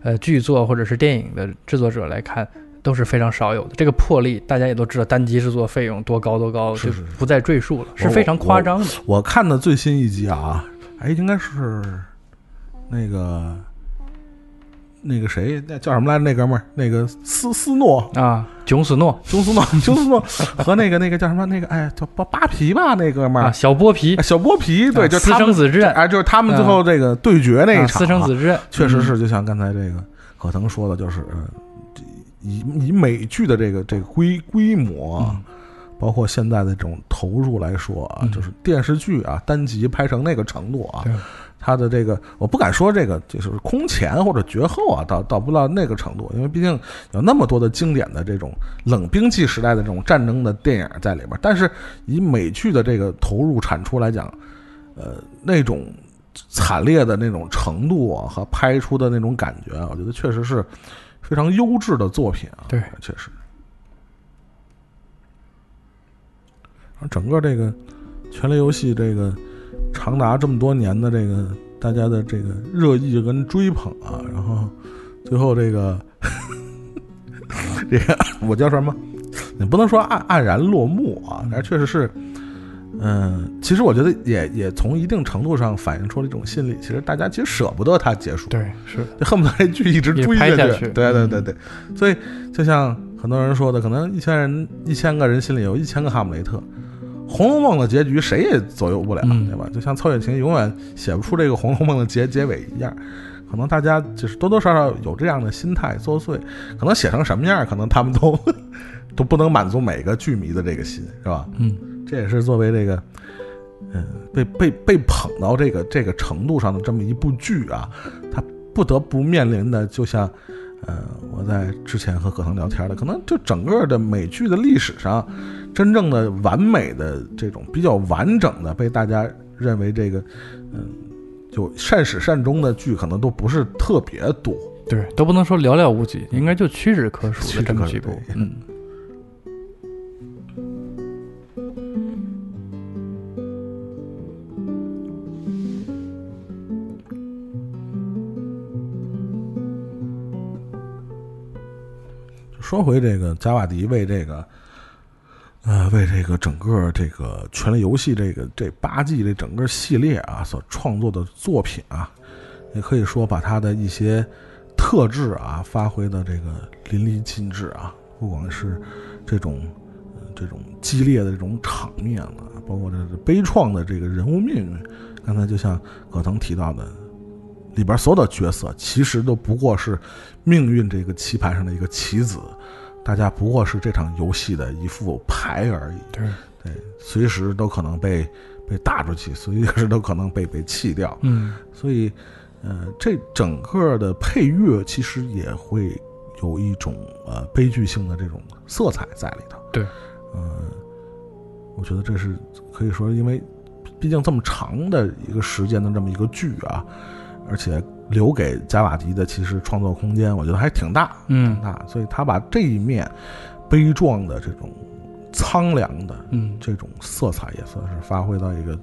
呃剧作或者是电影的制作者来看，都是非常少有的。这个魄力，大家也都知道，单集制作费用多高多高，是就是不再赘述了，是非常夸张的。我看的最新一集啊，哎，应该是那个那个谁，那叫什么来着？那哥们儿，那个斯斯诺。啊，琼斯诺，琼斯诺，琼斯诺。和那个那个叫什么？那个哎，叫扒扒皮吧？那哥们儿、啊，小剥皮，小剥皮，对，就他们生子之战哎，就是他们最后这个对决那一啊。场、私生子之战，确实是，嗯就像刚才这个可腾说的，就是呃，以以美剧的这个这个规规模啊，包括现在的这种投入来说啊，嗯。就是电视剧啊单集拍成那个程度啊对，它的这个我不敢说这个就是空前或者绝后啊，到到不到那个程度，因为毕竟有那么多的经典的这种冷兵器时代的这种战争的电影在里边，但是以美剧的这个投入产出来讲，呃，那种惨烈的那种程度啊，和拍出的那种感觉啊，我觉得确实是非常优质的作品啊。对，确实。整个这个《权力游戏》这个长达这么多年的这个大家的这个热议跟追捧啊，然后最后这个 这个我叫什么？你不能说黯黯然落幕啊，但是确实是。嗯，其实我觉得也也从一定程度上反映出了一种心理，其实大家其实舍不得它结束，对，是就恨不得这剧一直也追拍下去嗯对对对对，所以就像很多人说的，可能一千人一千个人心里有一千个哈姆雷特，《红楼梦》的结局谁也左右不了，嗯对吧？就像曹雪芹永远写不出这个《红楼梦》的结结尾一样，可能大家就是多多少少有这样的心态作祟，可能写成什么样，可能他们都 都不能满足每个剧迷的这个心，是吧？嗯，这也是作为这个，嗯，被被被捧到这个这个程度上的这么一部剧啊，它不得不面临的，就像，呃，我在之前和葛腾聊天的，可能就整个的美剧的历史上，真正的完美的这种比较完整的被大家认为这个，嗯，就善始善终的剧，可能都不是特别多。对，都不能说寥寥无几，应该就屈指可数的这么几部。嗯，说回这个加瓦迪为这个，呃，为这个整个这个《权力游戏》这个这八季这整个系列啊所创作的作品啊，也可以说把他的一些特质啊发挥的这个淋漓尽致啊，不管是这种、这种激烈的这种场面啊，包括这悲怆的这个人物命运，刚才就像葛腾提到的。里边所有的角色其实都不过是命运这个棋盘上的一个棋子，大家不过是这场游戏的一副牌而已。对对，随时都可能被 被打出去，随时都可能被被弃掉。嗯所以，呃，这整个的配乐其实也会有一种呃悲剧性的这种色彩在里头。对，嗯、我觉得这是可以说，因为毕竟这么长的一个时间的这么一个剧啊，而且留给加瓦迪的其实创作空间，我觉得还挺大，嗯挺大。所以他把这一面悲壮的这种苍凉的嗯这种色彩也算是发挥到一个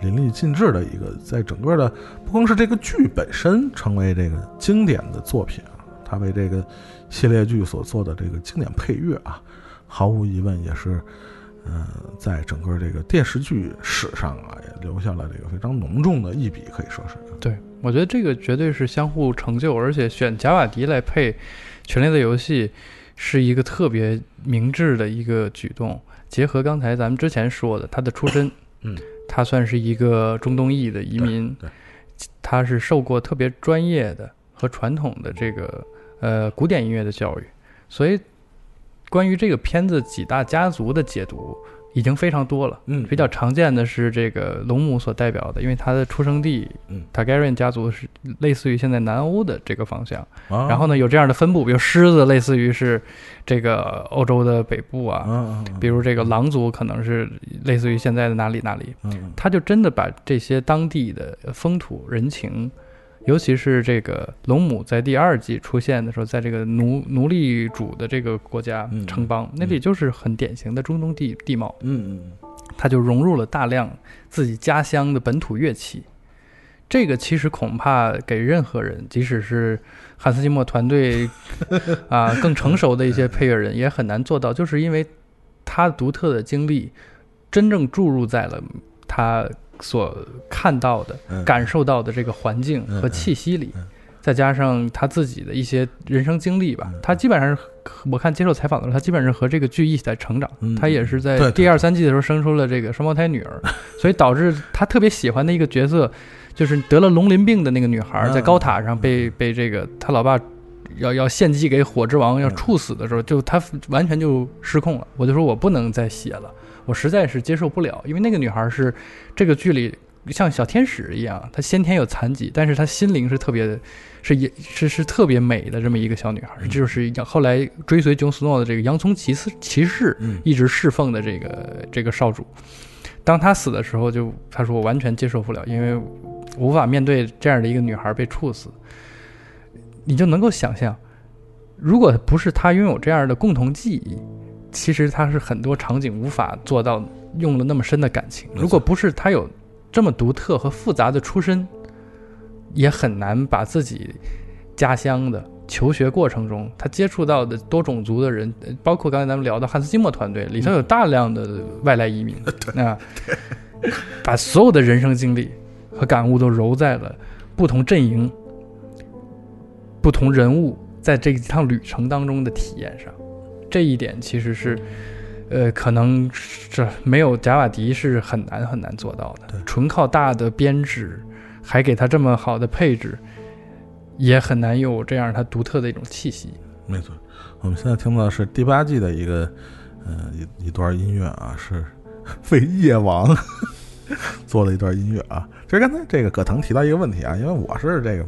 淋漓尽致的一个，在整个的不光是这个剧本身成为这个经典的作品啊，他为这个系列剧所做的这个经典配乐啊，毫无疑问也是，呃，在整个这个电视剧史上啊，也留下了这个非常浓重的一笔，可以说是。对，我觉得这个绝对是相互成就，而且选贾瓦迪来配《权力的游戏》是一个特别明智的一个举动。结合刚才咱们之前说的，他的出身，嗯，他算是一个中东裔的移民，他是受过特别专业的和传统的这个呃古典音乐的教育，所以关于这个片子几大家族的解读已经非常多了。嗯比较常见的是这个龙母所代表的，因为它的出生地，嗯，Targaryen 家族是类似于现在南欧的这个方向。啊然后呢，有这样的分布，比如狮子类似于是这个欧洲的北部啊，啊，比如这个狼族可能是类似于现在的哪里哪里。嗯他就真的把这些当地的风土人情，尤其是这个龙母在第二季出现的时候，在这个奴奴隶主的这个国家嗯。城邦，那里就是很典型的中东地地貌，嗯嗯他就融入了大量自己家乡的本土乐器。这个其实恐怕给任何人，即使是汉斯季默团队 啊更成熟的一些配乐人，也很难做到，就是因为他独特的经历，真正注入在了他所看到的、嗯。感受到的这个环境和气息里嗯嗯，再加上他自己的一些人生经历吧嗯，他基本上是我看接受采访的时候，他基本上是和这个剧一起在成长嗯，他也是在第二三季的时候生出了这个双胞胎女儿，所以导致他特别喜欢的一个角色，就是得了龙鳞病的那个女孩，嗯在高塔上被被这个他老爸。要要献祭给火之王，要处死的时候，就他完全就失控了。我就说我不能再写了，我实在是接受不了，因为那个女孩是这个剧里像小天使一样，她先天有残疾，但是她心灵是特别的，是也是是特别美的这么一个小女孩，这就是后来追随琼斯诺的这个洋葱骑士骑士嗯一直侍奉的这个这个少主。当他死的时候就，他说我完全接受不了，因为无法面对这样的一个女孩被处死。你就能够想象，如果不是他拥有这样的共同记忆，其实他是很多场景无法做到用了那么深的感情。如果不是他有这么独特和复杂的出身，也很难把自己家乡的求学过程中他接触到的多种族的人，呃包括刚才咱们聊的汉斯季默团队里头有大量的外来移民，啊，把所有的人生经历和感悟都揉在了不同阵营。不同人物在这一趟旅程当中的体验上，这一点其实是，呃，可能是没有贾瓦迪是很难很难做到的。纯靠大的编制，还给他这么好的配置，也很难有这样他独特的一种气息。没错，我们现在听到的是第八季的一个呃一一段音乐啊，是为夜王 做了一段音乐啊。其实刚才这个葛腾提到一个问题啊，因为我是这个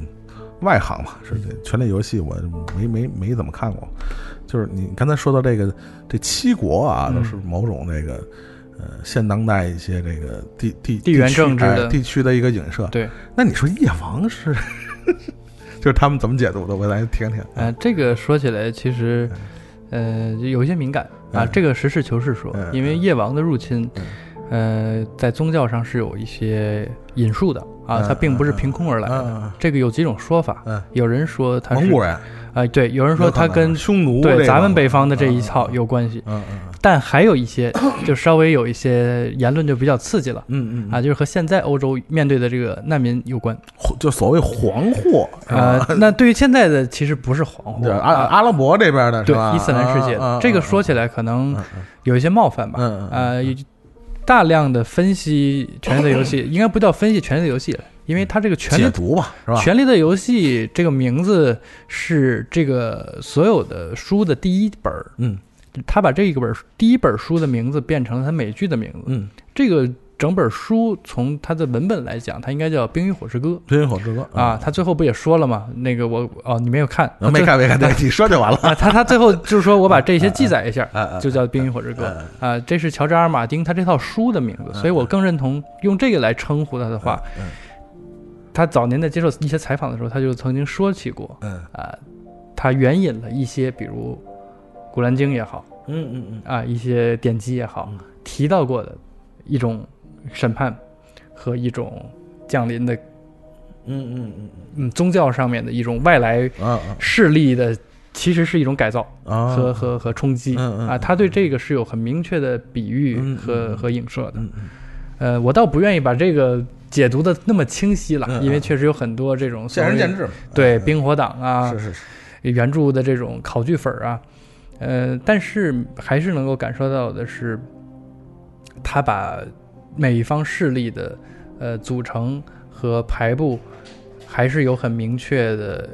外行嘛，是这权力游戏我没没没怎么看过，就是你刚才说到这个这七国啊，嗯都是某种这个。呃，现当代一些这个地地地缘政治的哎地区的一个影射，对，那你说夜王是，就是他们怎么解读的？我来听听。呃，这个说起来其实，呃，有一些敏感啊。嗯这个实事求是说，嗯因为夜王的入侵，呃，在宗教上是有一些引述的啊，嗯它并不是凭空而来的。嗯这个有几种说法，嗯有人说他是蒙古人，啊、对，有人说他跟匈奴对咱们北方的这一套有关系，嗯嗯但还有一些就稍微有一些言论就比较刺激了。嗯嗯啊，就是和现在欧洲面对的这个难民有关。就所谓黄祸呃，那对于现在的其实不是黄祸，对阿啊阿拉伯这边的？对伊斯兰世界这个说起来可能嗯有一些冒犯吧。嗯嗯呃，大量的分析《权力的游戏》，应该不叫分析《权力的游戏》了，因为它这个权力解读吧，是吧？《权力的游戏》这个名字是这个所有的书的第一本儿，嗯他把这个本儿第一本书的名字变成了他美剧的名字。嗯，这个整本书从它的文本来讲，它应该叫《冰与火之歌冰与火之歌》啊。他最后不也说了吗？那个我哦，你没有看，啊没看没看，对，你说就完了。啊。他他最后就是说我把这些记载一下，就叫《冰与火之歌啊》啊。这是乔治阿尔马丁他这套书的名字，所以我更认同用这个来称呼他的话。嗯他早年在接受一些采访的时候，他就曾经说起过，嗯啊，他援引了一些，比如《古兰经》也好，嗯嗯嗯啊，一些典籍也好，提到过的一种审判和一种降临的，嗯嗯嗯嗯，宗教上面的一种外来势力的，其实是一种改造啊。和和和冲击。啊，他对这个是有很明确的比喻和嗯。和影射的。呃，我倒不愿意把这个解读的那么清晰了，因为确实有很多这种见仁见智。对嗯冰火党啊，是是是，原著的这种考据粉儿啊，呃，但是还是能够感受到的是，他把每一方势力的呃组成和排布，还是有很明确的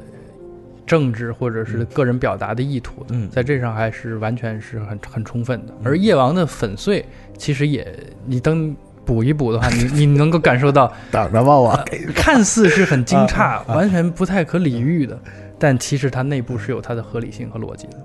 政治或者是个人表达的意图的，嗯在这上还是完全是很很充分的。而夜王的粉碎，其实也你等补一补的话，你你能够感受到。等着吧，我看似是很 惊啊诧，完全不太可理喻的，但其实它内部是有它的合理性和逻辑的。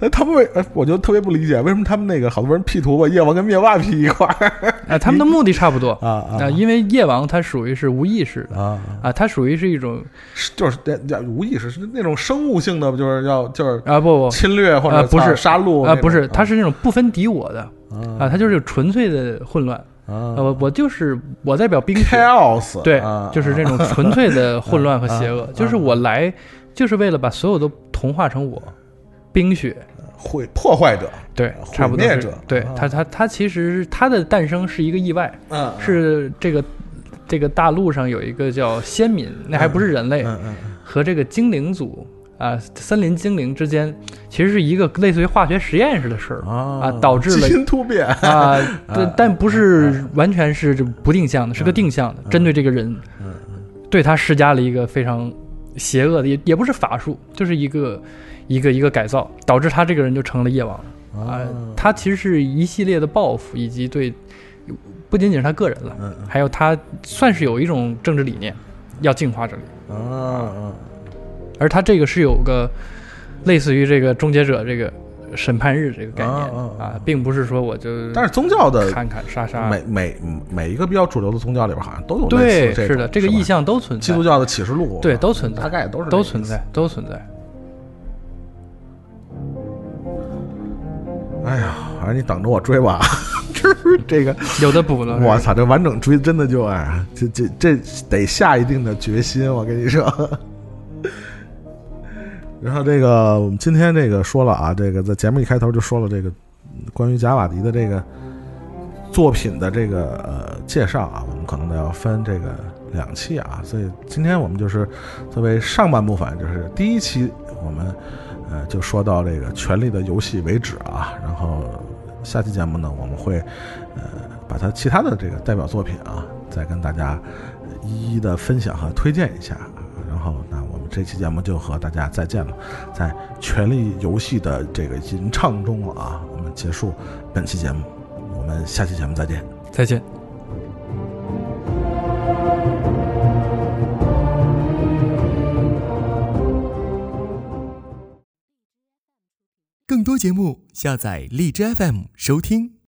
那他们为，哎我就特别不理解，为什么他们那个好多人 P 图把夜王跟灭霸 P 一块儿啊，他们的目的差不多啊啊因为夜王他属于是无意识的啊，啊，它属于是一种是就是那那无意识是那种生物性的，就是要就是啊不不侵略或者啊不是杀戮啊不是，他它是那种不分敌我的啊啊，它就是纯粹的混乱。啊呃我我就是我代表冰雪，chaos 对啊，就是这种纯粹的混乱和邪恶啊，就是我来就是为了把所有都同化成我，冰雪。毁破坏者，对，毁差不多是灭者对啊它它它其实他的诞生是一个意外，嗯是这个这个大陆上有一个叫先民，那还不是人类，嗯嗯和这个精灵族啊，森林精灵之间，其实是一个类似于化学实验似的事儿啊啊，导致了基因突变啊，对，但不是完全是这不定向的，是个定向的，针对这个人，嗯对他施加了一个非常邪恶的，也也不是法术，就是一个一个一个改造，导致他这个人就成了夜王啊。他其实是一系列的报复，以及对不仅仅是他个人了，嗯还有他算是有一种政治理念，要净化这里。啊啊而他这个是有个类似于这个终结者这个审判日这个概念啊啊啊，并不是说我就但是宗教的砍砍杀杀，每每每一个比较主流的宗教里边好像都有类对，是的，这个意象都存在。基督教的启示录对都存在，大概都是都存在，都存在。哎呀，反正你等着我追吧，这个有的补了。我操，这完整追真的就哎，这这这得下一定的决心，我跟你说。然后这个我们今天这个说了啊，这个在节目一开头就说了这个关于贾瓦迪的这个作品的这个呃介绍啊，我们可能得要分这个两期啊，所以今天我们就是作为上半部分，就是第一期我们呃就说到这个《权力的游戏》为止啊，然后下期节目呢我们会呃把他其他的这个代表作品啊再跟大家一一的分享和推荐一下，然后那这期节目就和大家再见了，在《权力游戏》的这个吟唱中啊，我们结束本期节目，我们下期节目再见。再见。更多节目，下载荔枝 FM 收听。